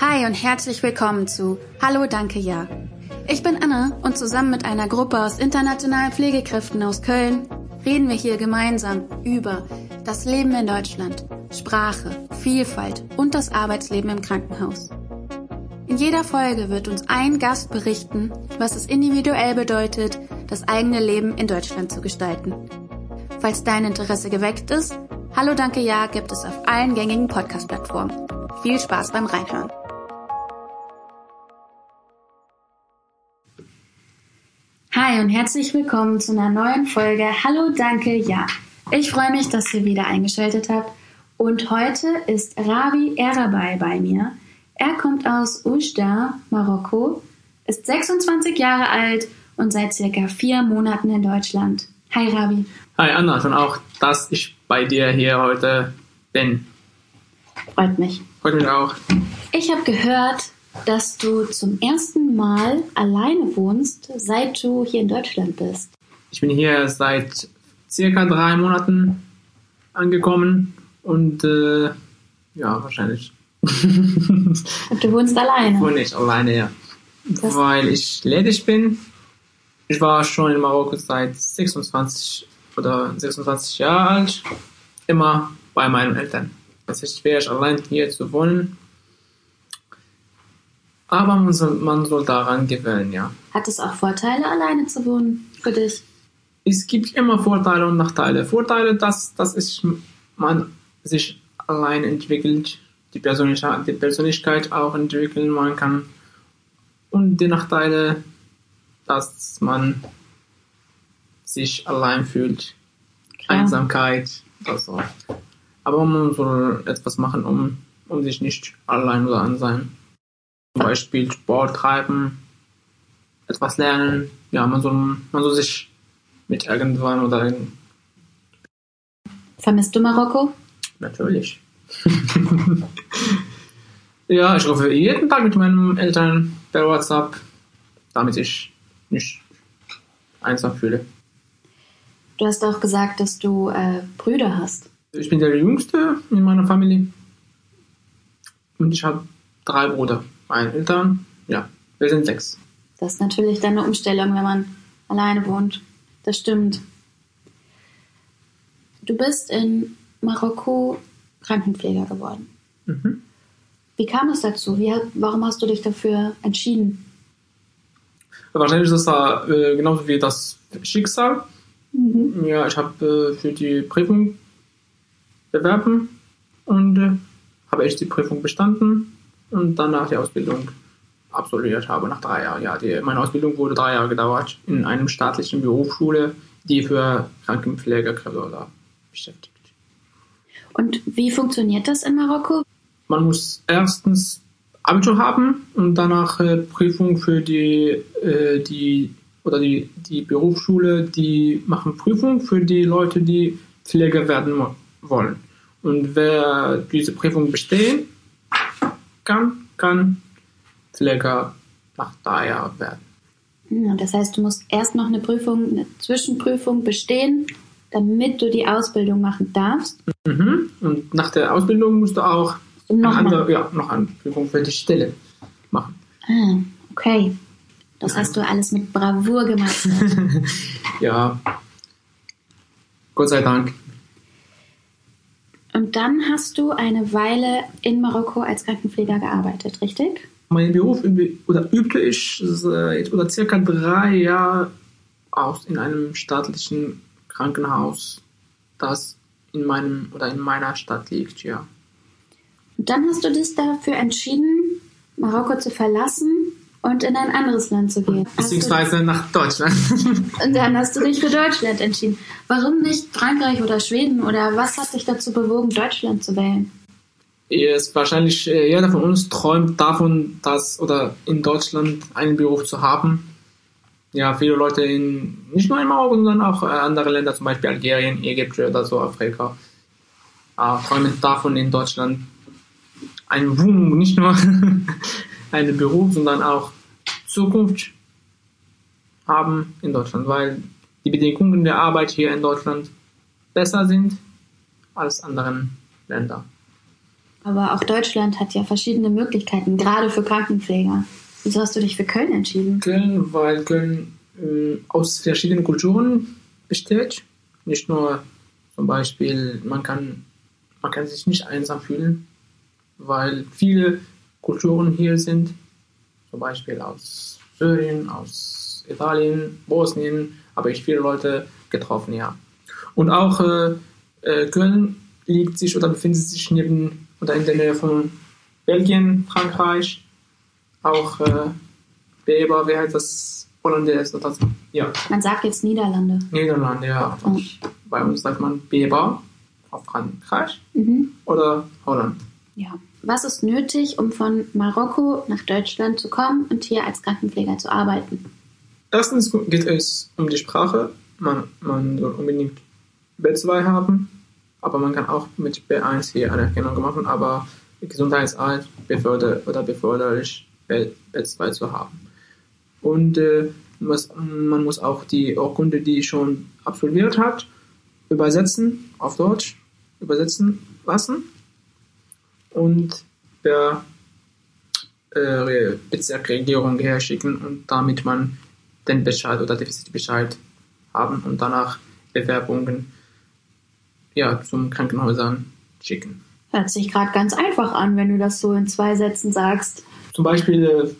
Hi und herzlich willkommen zu Hallo Danke Ja. Ich bin Anne und zusammen mit einer Gruppe aus internationalen Pflegekräften aus Köln reden wir hier gemeinsam über das Leben in Deutschland, Sprache, Vielfalt und das Arbeitsleben im Krankenhaus. In jeder Folge wird uns ein Gast berichten, was es individuell bedeutet, das eigene Leben in Deutschland zu gestalten. Falls dein Interesse geweckt ist, Hallo Danke Ja gibt es auf allen gängigen Podcast-Plattformen. Viel Spaß beim Reinhören. Hi und herzlich willkommen zu einer neuen Folge Hallo Danke Ja. Ich freue mich, dass ihr wieder eingeschaltet habt und heute ist Ravi Erabai bei mir. Er kommt aus Oujda, Marokko, ist 26 Jahre alt und seit circa vier Monaten in Deutschland. Hi Ravi. Hi Anna, und auch, dass ich bei dir hier heute bin. Freut mich. Freut mich auch. Ich habe gehört, dass du zum ersten Mal alleine wohnst, seit du hier in Deutschland bist. Ich bin hier seit circa drei Monaten angekommen und äh, ja, wahrscheinlich. Und du wohnst alleine? Wohne ich alleine, ja. Das- Weil ich ledig bin. Ich war schon in Marokko seit 26 oder 26 Jahre alt. Immer bei meinen Eltern. Es ist schwer, allein hier zu wohnen. Aber man soll, man soll daran gewöhnen, ja. Hat es auch Vorteile, alleine zu wohnen für dich? es gibt immer Vorteile und Nachteile. Vorteile, dass, dass es man sich allein entwickelt, die Persönlichkeit, die Persönlichkeit auch entwickeln man kann. Und die Nachteile, dass man sich allein fühlt, Klar. Einsamkeit, das so. Aber man soll etwas machen, um, um sich nicht allein oder an sein. Zum Beispiel Sport treiben, etwas lernen. Ja, man soll, man soll sich mit irgendwann oder Vermisst du Marokko? natürlich. ja, ich rufe jeden Tag mit meinen Eltern per WhatsApp, damit ich mich einsam fühle. Du hast auch gesagt, dass du äh, Brüder hast. Ich bin der Jüngste in meiner Familie und ich habe drei Brüder. Meine Eltern, ja, wir sind sechs. Das ist natürlich dann eine Umstellung, wenn man alleine wohnt. Das stimmt. Du bist in Marokko Krankenpfleger geworden. Mhm. Wie kam es dazu? Wie, warum hast du dich dafür entschieden? Wahrscheinlich ist das äh, genauso wie das Schicksal. Ja, ich habe äh, für die Prüfung bewerben und äh, habe ich die Prüfung bestanden und danach die Ausbildung absolviert habe nach drei Jahren. Ja, die, meine Ausbildung wurde drei Jahre gedauert in einem staatlichen Berufsschule, die für Krankenpflegekräfte beschäftigt. Und wie funktioniert das in Marokko? Man muss erstens Abitur haben und danach äh, Prüfung für die, äh, die oder die, die Berufsschule, die machen Prüfung für die Leute, die Pfleger werden wollen. Und wer diese Prüfung bestehen kann, kann Pfleger nach Jahren werden. Ja, das heißt, du musst erst noch eine Prüfung, eine Zwischenprüfung bestehen, damit du die Ausbildung machen darfst. Mhm. Und nach der Ausbildung musst du auch Und eine andere, ja, noch eine Prüfung für die Stelle machen. Ah, okay. Das hast du alles mit Bravour gemacht. Ja, Gott sei Dank. Und dann hast du eine Weile in Marokko als Krankenpfleger gearbeitet, richtig? Meinen Beruf übe, oder übte ich seit oder circa drei Jahre aus in einem staatlichen Krankenhaus, das in meinem oder in meiner Stadt liegt, ja. Und dann hast du dich dafür entschieden, Marokko zu verlassen und in ein anderes Land zu gehen. Beziehungsweise nach Deutschland. und dann hast du dich für Deutschland entschieden. Warum nicht Frankreich oder Schweden oder was hat dich dazu bewogen, Deutschland zu wählen? Ist wahrscheinlich äh, jeder von uns träumt davon, dass oder in Deutschland einen Beruf zu haben. Ja, viele Leute in nicht nur in Marokko, sondern auch äh, andere Länder, zum Beispiel Algerien, Ägypten oder so Afrika, äh, träumen davon in Deutschland eine Wohnung, nicht nur einen Beruf, sondern auch Zukunft haben in Deutschland, weil die Bedingungen der Arbeit hier in Deutschland besser sind als anderen Ländern. Aber auch Deutschland hat ja verschiedene Möglichkeiten, gerade für Krankenpfleger. Wieso hast du dich für Köln entschieden? Köln, weil Köln äh, aus verschiedenen Kulturen besteht. Nicht nur zum Beispiel, man kann, man kann sich nicht einsam fühlen, weil viele Kulturen hier sind, zum Beispiel aus Syrien, aus Italien, Bosnien, habe ich viele Leute getroffen, ja. Und auch äh, äh, Köln liegt sich oder befindet sich neben oder in der Nähe von Belgien, Frankreich, auch äh, Weber, wie heißt das? Hollandaise oder das? Ja. Man sagt jetzt Niederlande. Niederlande, ja. Oh. Bei uns sagt man Weber auf Frankreich Mhm. oder Holland. Ja. Was ist nötig, um von Marokko nach Deutschland zu kommen und hier als Krankenpfleger zu arbeiten? Erstens geht es um die Sprache. Man, man soll unbedingt B2 haben, aber man kann auch mit B1 hier Anerkennung machen, aber Gesundheitsamt beförder oder beförderlich B, B2 zu haben. Und äh, muss, man muss auch die Urkunde, die schon absolviert hat, übersetzen auf Deutsch, übersetzen lassen und der äh, Bezirksregierung herschicken und damit man den Bescheid oder Defizitbescheid haben und danach Bewerbungen ja, zum Krankenhäusern schicken. Hört sich gerade ganz einfach an, wenn du das so in zwei Sätzen sagst. Zum Beispiel äh,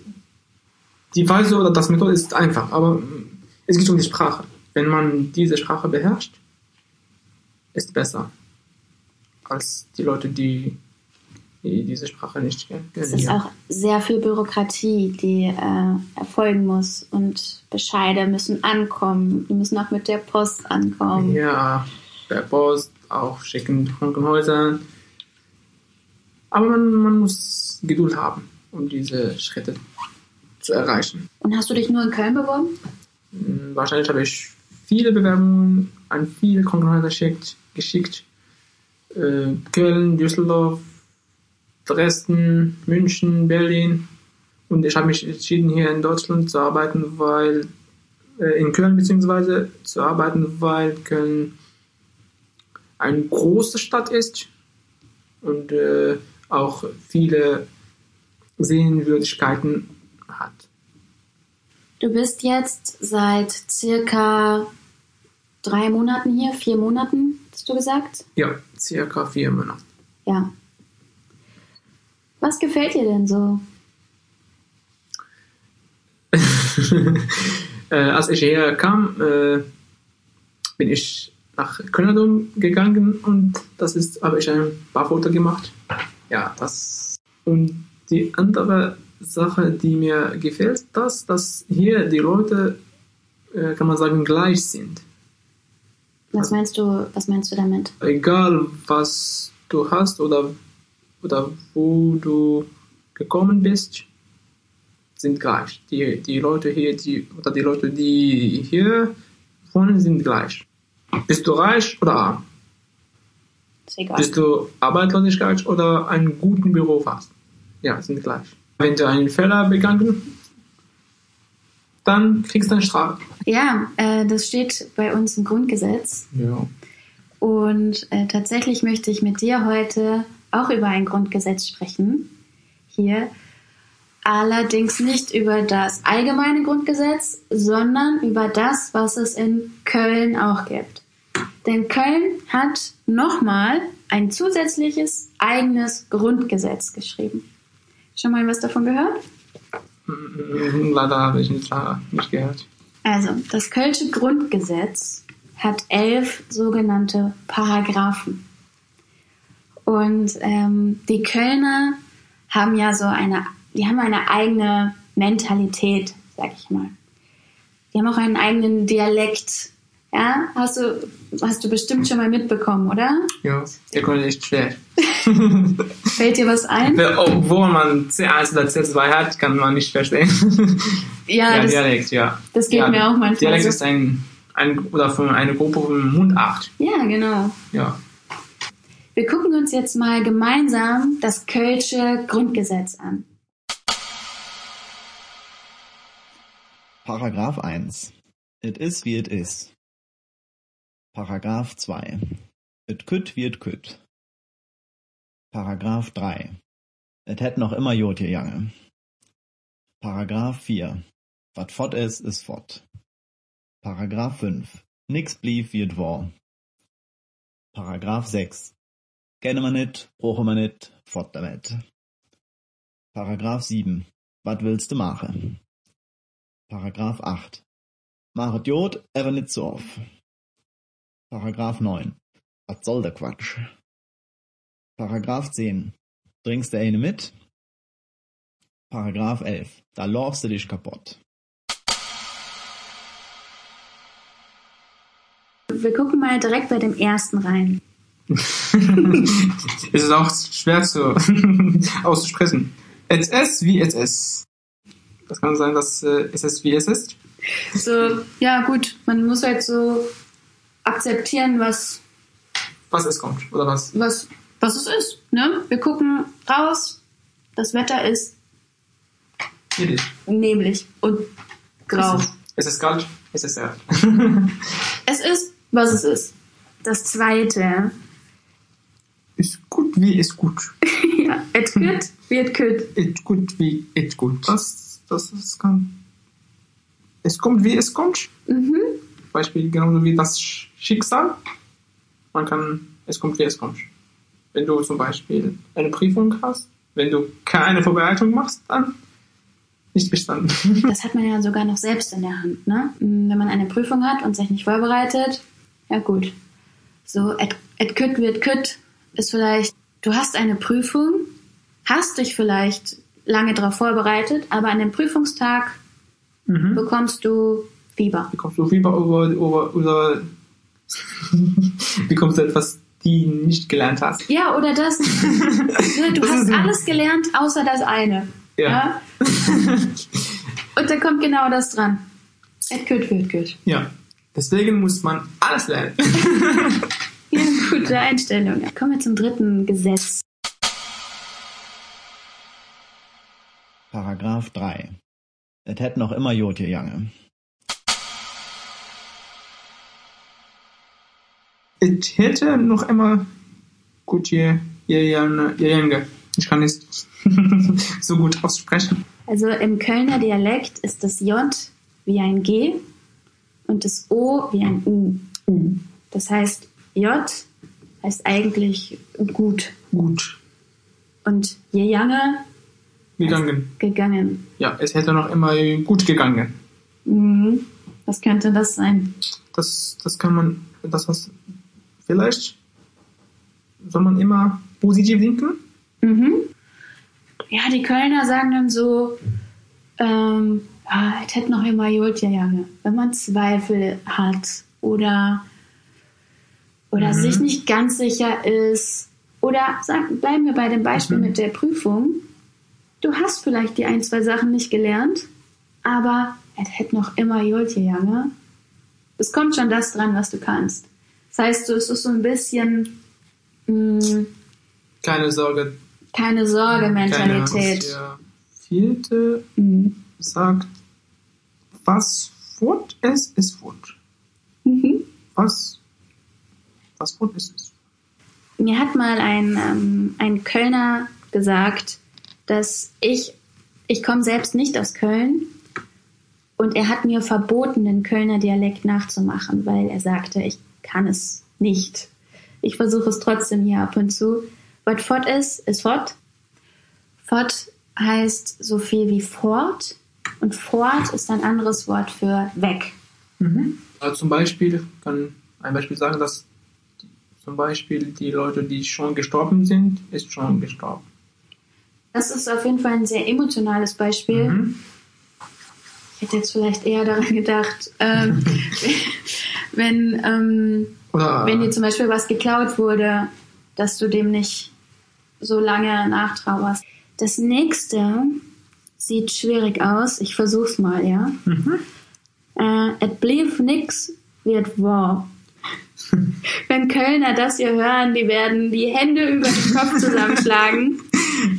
die Weise oder das Methode ist einfach, aber äh, es geht um die Sprache. Wenn man diese Sprache beherrscht, ist besser als die Leute, die, die diese Sprache nicht kennen. Es ist auch sehr viel Bürokratie, die äh, erfolgen muss und Bescheide müssen ankommen. Die müssen auch mit der Post ankommen. Ja, per Post, auch schicken Krankenhäuser. Aber man, man muss Geduld haben, um diese Schritte zu erreichen. Und hast du dich nur in Köln beworben? Hm, Wahrscheinlich habe ich viele Bewerbungen an viele Krankenhäuser geschickt. geschickt. Äh, Köln, Düsseldorf, Dresden, München, Berlin. Und ich habe mich entschieden, hier in Deutschland zu arbeiten, weil äh, in Köln beziehungsweise zu arbeiten, weil Köln eine große Stadt ist und äh, auch viele Sehenswürdigkeiten hat. Du bist jetzt seit circa drei Monaten hier, vier Monaten, hast du gesagt? Ja, circa vier Monate. Ja. Was gefällt dir denn so? äh, als ich hierher kam, äh, bin ich nach Köln gegangen und das ist, habe ich ein paar Fotos gemacht. Ja, das. Und die andere Sache, die mir gefällt, das, dass hier die Leute, äh, kann man sagen, gleich sind. Was meinst du, was meinst du damit? Egal, was du hast oder, oder wo du gekommen bist, sind gleich. Die, die Leute hier, die, oder die Leute, die hier wohnen, sind gleich. Bist du reich oder arm? Ist egal. Bist du Arbeitslosigkeit oder einen guten Beruf hast? Ja, sind gleich. Wenn du einen Fehler begangen, dann kriegst du eine Strafe. Ja, äh, das steht bei uns im Grundgesetz. Ja. Und äh, tatsächlich möchte ich mit dir heute auch über ein Grundgesetz sprechen. Hier. Allerdings nicht über das allgemeine Grundgesetz, sondern über das, was es in Köln auch gibt. Denn Köln hat nochmal ein zusätzliches eigenes Grundgesetz geschrieben. Schon mal was davon gehört? Mhm, Leider habe ich nicht, leider nicht gehört. Also, das Kölsche Grundgesetz hat elf sogenannte Paragraphen. Und ähm, die Kölner haben ja so eine, die haben eine eigene Mentalität, sag ich mal. Die haben auch einen eigenen Dialekt. Ja, hast du, hast du bestimmt schon mal mitbekommen, oder? Ja, der Köln ist schwer. Fällt dir was ein? Obwohl man C1 oder C2 hat, kann man nicht verstehen. Ja, ja, das, Dialekt, ja. das geht ja, mir auch manchmal Dialekt so. ist ein, ein oder von eine Gruppe von Mundart. Ja, genau. Ja. Wir gucken uns jetzt mal gemeinsam das Kölsche Grundgesetz an. Paragraph 1. It is wie it is. Paragraph 2. It could wie it could. Paragraph 3. Et hätt noch immer Jod gegangen. Paragraph 4. Wat fort is, is fort. Paragraph 5. Nix blieb wie et war. Paragraph 6. Kenne man nit, brauche man nit, fort damit. Paragraph 7. Wat willst du machen? Paragraph 8. Machet Jod, ever nit so auf. Paragraph 9. Was soll der Quatsch? Paragraph 10. Trinkst du eine mit? Paragraph 11. Da laufst du dich kaputt. Wir gucken mal direkt bei dem ersten rein. es ist auch schwer zu auszusprechen. SS wie SS. Das kann sein, dass äh, SS wie es ist. So, ja gut, man muss halt so akzeptieren, was, Was es kommt, oder was? was, was es ist. Ne? Wir gucken raus, das Wetter ist Jiddisch. neblig und grau. Es ist kalt, es ist sehr. Es ist, was es ist. Das zweite, ist gut wie ist gut. ja, et kütt wird kütt. Ist gut wie ist gut. Das, das ist kann. Es kommt wie es kommt. Mhm. Beispiel genauso wie das Sch- Schicksal. Man kann, es kommt wie es kommt. Wenn du zum Beispiel eine Prüfung hast, wenn du keine Vorbereitung machst, dann nicht bestanden. Das hat man ja sogar noch selbst in der Hand. Ne? Wenn man eine Prüfung hat und sich nicht vorbereitet, ja gut. So, et, et kütt wird kütt ist vielleicht, du hast eine Prüfung, hast dich vielleicht lange darauf vorbereitet, aber an dem Prüfungstag Mhm. bekommst du Fieber. bekommst du Fieber über, über, über bekommst du etwas, die du nicht gelernt hast. Ja, oder das. Du Das hast alles gelernt, außer das eine. Ja. Und da kommt genau das dran. Et kütt wird kütt. Ja. Deswegen muss man alles lernen. Gute Einstellung. Kommen wir zum dritten Gesetz. Paragraph 3. Et hätt noch immer Jod gegangen. Ich hätte noch immer gut je, Ich kann nicht so gut aussprechen. Also im Kölner Dialekt ist das J wie ein G und das O wie ein U. Das heißt, J heißt eigentlich gut gut und je lange gegangen. gegangen. Ja, es hätte noch immer gut gegangen. Mhm. Was könnte das sein? Das, das kann man, das heißt, vielleicht soll man immer positiv denken. Mhm. Ja, die Kölner sagen dann so, ähm, ja, es hätte noch immer Jod gegangen. Wenn man Zweifel hat oder, oder Mhm. sich nicht ganz sicher ist. Oder sag, bleiben wir bei dem Beispiel Mhm. mit der Prüfung. Du hast vielleicht die ein, zwei Sachen nicht gelernt, aber es hätte noch immer Jod gegangen. Es kommt schon das dran, was du kannst. Das heißt, es ist so ein bisschen mh, Keine Sorge. keine Sorge Mentalität. Keine Angst. Der vierte Mhm. sagt, was Wort ist, ist Wort. Mhm. Was, was Wort ist, Mir hat mal ein, ähm, ein Kölner gesagt, dass ich, ich komme selbst nicht aus Köln und er hat mir verboten, den Kölner Dialekt nachzumachen, weil er sagte, ich kann es nicht. Ich versuche es trotzdem hier ab und zu. Was fort ist, ist fort. Fort heißt so viel wie fort und fort ist ein anderes Wort für weg. Also zum Beispiel kann ein Beispiel sagen, dass zum Beispiel die Leute, die schon gestorben sind, ist schon gestorben. Das ist auf jeden Fall ein sehr emotionales Beispiel. Mhm. Ich hätte jetzt vielleicht eher daran gedacht, ähm, wenn, ähm, Oder wenn dir zum Beispiel was geklaut wurde, dass du dem nicht so lange nachtrauerst. Das nächste sieht schwierig aus. Ich versuch's mal, ja. Äh, et blieb nix, wird wahr. Wenn Kölner das hier hören, die werden die Hände über den Kopf zusammenschlagen.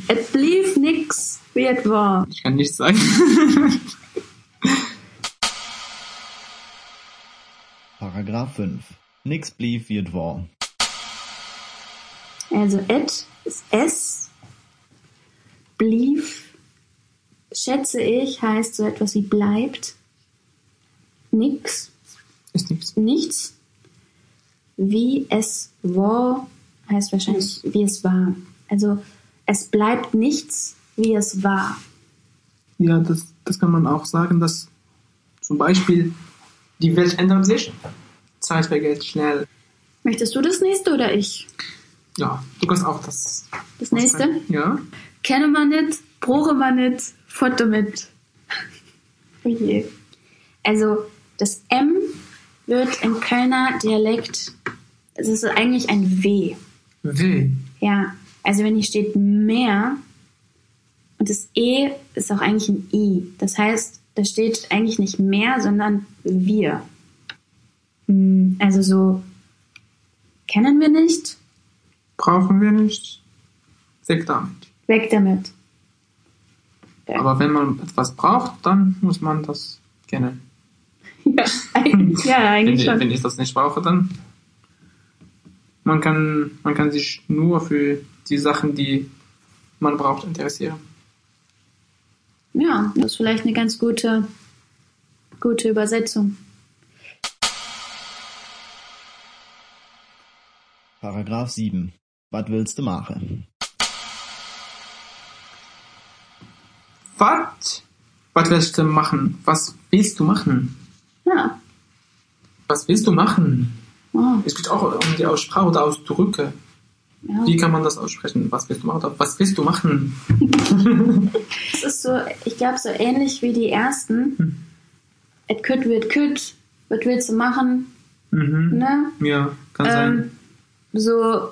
Et blieb nix, wird wahr. ich kann nichts sagen. Paragraph 5. Nix blieb wie et war. Also et Das S. Blieb, schätze ich, heißt so etwas wie bleibt. Nix. Ist nichts. Nichts. Wie es war, heißt wahrscheinlich, wie es war. Also, es bleibt nichts, wie es war. Ja, das, das kann man auch sagen, dass zum Beispiel die Welt ändert sich, Zeit vergeht schnell. Möchtest du das nächste oder ich? Ja, du kannst auch das. Das nächste? Ja. Kenne man nicht, brauche man nicht, Foto mit. Oh je. Also, das M wird im Kölner Dialekt, es ist eigentlich ein W. W. Ja, also wenn hier steht mehr und das E ist auch eigentlich ein I. Das heißt, da steht eigentlich nicht mehr, sondern wir. Hm, Also so kennen wir nicht, Brauchen wir nicht. Weg damit. weg damit. Aber wenn man etwas braucht, dann muss man das kennen. Ja, eigentlich, ja, Wenn, eigentlich schon. wenn ich das nicht brauche, dann man kann, man kann sich nur für die Sachen, die man braucht, interessieren. Ja, das ist vielleicht eine ganz gute, gute Übersetzung. Paragraph 7. Was willst du machen? Was? Was willst du machen? Was willst du machen? Ja. Was willst du machen? Oh, Es geht auch um die Aussprache oder Ausdrücke. ja. Wie kann man das aussprechen? Was willst du machen? Was willst du machen? Es ist so, ich glaube, so ähnlich wie die ersten. Hm. Et could wird could. Was willst du machen? Mhm. Ne? Ja, kann sein. Ähm, so,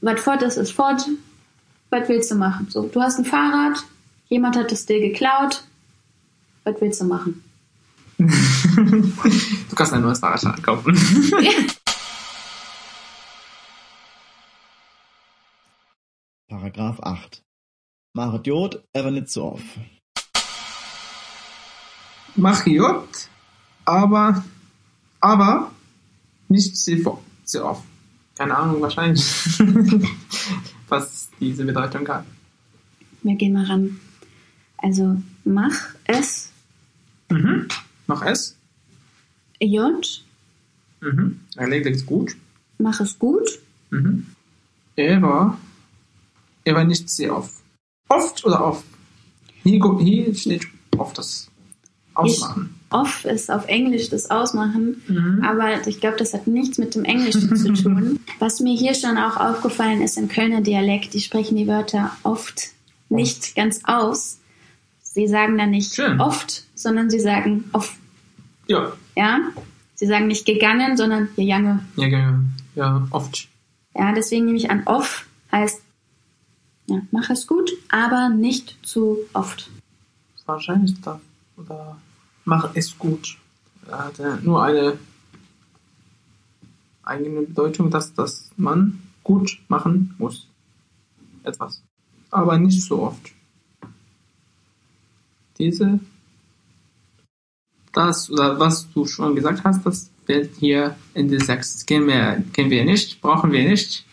was fort ist, ist fort. Was willst du machen? So, du hast ein Fahrrad, jemand hat es dir geklaut. Was willst du machen? Du kannst ein neues Fahrrad kaufen. Paragraph 8. Machet Jod, aber nicht so oft. Mach J, aber, aber nicht sehr sehr oft. Keine Ahnung, wahrscheinlich, was diese Bedeutung hat. Wir gehen mal ran. Also, mach es Mhm. Mach es. J, Mhm. Erledigt gut. mach es gut. Mhm. Aber, aber nicht sehr oft. Oft oder oft? Hier, hier steht oft das Ausmachen. Off ist auf Englisch das Ausmachen, Mhm. aber ich glaube, das hat nichts mit dem Englischen zu tun. Was mir hier schon auch aufgefallen ist im Kölner Dialekt, die sprechen die Wörter oft nicht ganz aus. Sie sagen dann nicht Schön. oft, sondern sie sagen off. Ja. Ja? Sie sagen nicht gegangen, sondern gegangen. Ja, ja, ja, oft. Ja, deswegen nehme ich an, off heißt, ja, mach es gut, aber nicht zu oft. Wahrscheinlich da. Oder mach es gut. Er hat ja nur eine eigene Bedeutung, dass, dass man gut machen muss. Etwas. Aber nicht so oft. Diese, das oder was du schon gesagt hast, das wird hier in der 6. Kennen wir, kennen wir nicht, brauchen wir nicht.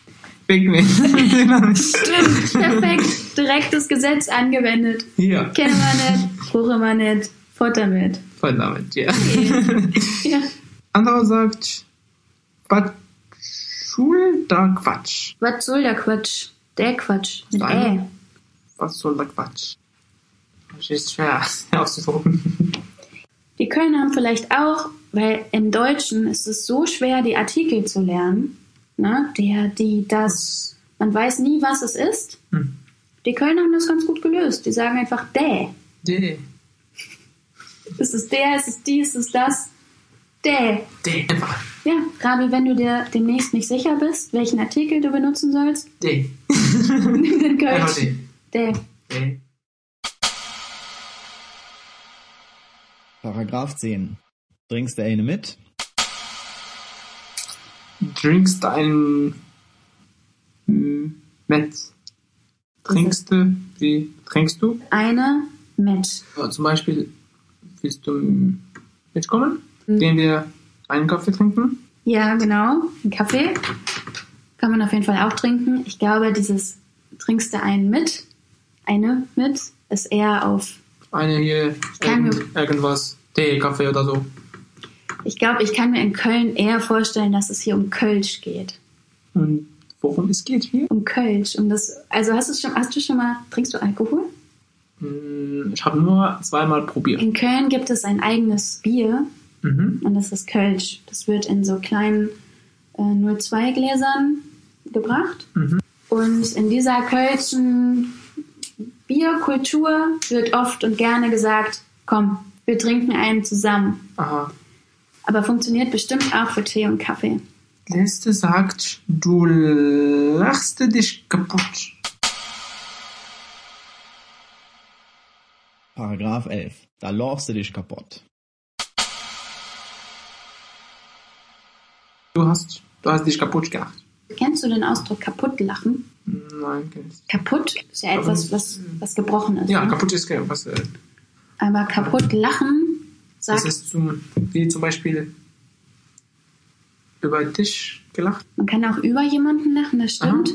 Stimmt, perfekt. Direkt das Gesetz angewendet. hier, Kennen wir nicht, brauchen wir nicht, Futter mit. verdammt, ja. Ja. Anderer sagt, was soll da Quatsch? Was soll der Quatsch? Der Quatsch. Mit. Ä. Was soll da Quatsch? Das ist schwer auszudrucken. Die Kölner haben vielleicht auch, weil im Deutschen ist es so schwer, die Artikel zu lernen. Ne? Der, die, das. Man weiß nie, was es ist. Hm. Die Kölner haben das ganz gut gelöst. Die sagen einfach der. D. Ist es der, ist es dies, ist es das? Der. D. Einfach. Ja, gerade wenn du dir demnächst nicht sicher bist, welchen Artikel du benutzen sollst, D. nimm den Kölsch. D. Der. Paragraph 10. Trinkst du eine mit? Trinkst ein hm, Met. Trinkst du? Wie trinkst du? Eine mit. Ja, zum Beispiel, willst du mitkommen? Gehen wir einen Kaffee trinken? Ja, genau. Ein Kaffee. Kann man auf jeden Fall auch trinken. Ich glaube, dieses trinkst du einen mit, eine mit, ist eher auf. Eine hier, irgend, irgendwas, Tee, Kaffee oder so. Ich glaube, ich kann mir in Köln eher vorstellen, dass es hier um Kölsch geht. Und worum es geht hier? Um Kölsch. Um das, also hast du schon, hast du schon mal, trinkst du Alkohol? Hm, Ich habe nur zweimal probiert. In Köln gibt es ein eigenes Bier Mhm. und das ist Kölsch. Das wird in so kleinen äh, 02 Gläsern gebracht. Mhm. Und in dieser kölschen Bierkultur wird oft und gerne gesagt, komm, wir trinken einen zusammen. Aha. Aber funktioniert bestimmt auch für Tee und Kaffee. Liste sagt, du lachst dich kaputt. Paragraph 11. Da laufst du dich kaputt. Du hast, du hast dich kaputt gemacht. Kennst du den Ausdruck kaputt lachen? Nein, kenn ich. Kaputt ist ja etwas, was, was gebrochen ist. Ja, ne? kaputt ist kein- was. Äh, Aber kaputt lachen das sagt, ist zum, wie zum Beispiel über dich gelacht. man kann auch über jemanden lachen, das stimmt.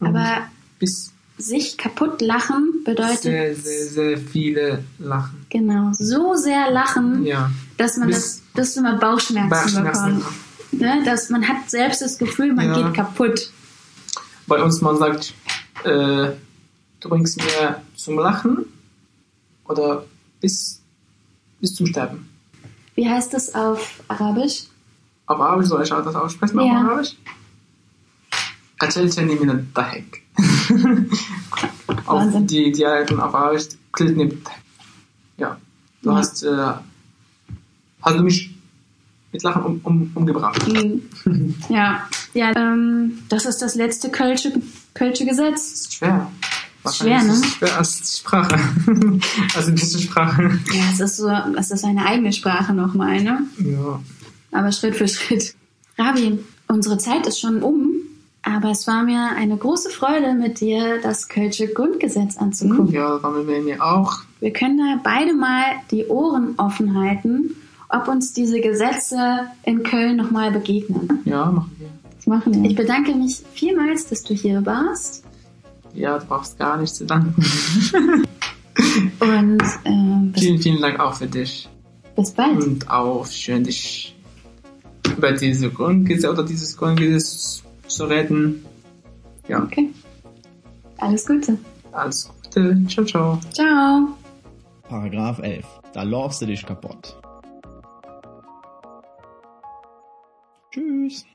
Aber bis sich kaputt lachen bedeutet sehr, sehr, sehr viele lachen. genau so sehr lachen, Ja. dass man Bis- das, dass mal Bauchschmerzen, Bauchschmerzen. bekommt. Ne? Dass man hat selbst das Gefühl, man Ja. geht kaputt Bei uns, man sagt, äh, du bringst mir zum Lachen oder bis, bis zum Sterben. Wie heißt das auf Arabisch? Auf Arabisch soll ich auch das aussprechen? Ja. Auf Arabisch? قتلتني من الضحك. auf Wahnsinn. die Dialekten auf Arabisch قتلتني بالضحك. Ja. Du Ja. hast, äh, hast du mich mit Lachen um, um, umgebracht. Mhm. ja, ja ähm, das ist das letzte Kölsche, Kölsche Gesetz. Das ist schwer. Schwer, ne? Schwer als Sprache. also diese Sprache. Ja, es ist so, es ist eine eigene Sprache nochmal, ne? Ja. Aber Schritt für Schritt. Ravi, unsere Zeit ist schon um, aber es war mir eine große Freude, mit dir das Kölsche Grundgesetz anzugucken. Ja, werden wir auch. Wir können da beide mal die Ohren offen halten, ob uns diese Gesetze in Köln nochmal begegnen. Ja, machen wir. Das machen wir. Ich bedanke mich vielmals, dass du hier warst. Ja, du brauchst gar nichts zu danken. Und äh, bis, vielen, vielen Dank auch für dich. bis bald. Und auch schön, dich über diese Grundgesetz oder dieses Grundgesetz zu retten. Ja, Okay. Alles Gute. alles Gute. Ciao, ciao. Ciao. Paragraph 11. Da laufst du dich kaputt. Tschüss.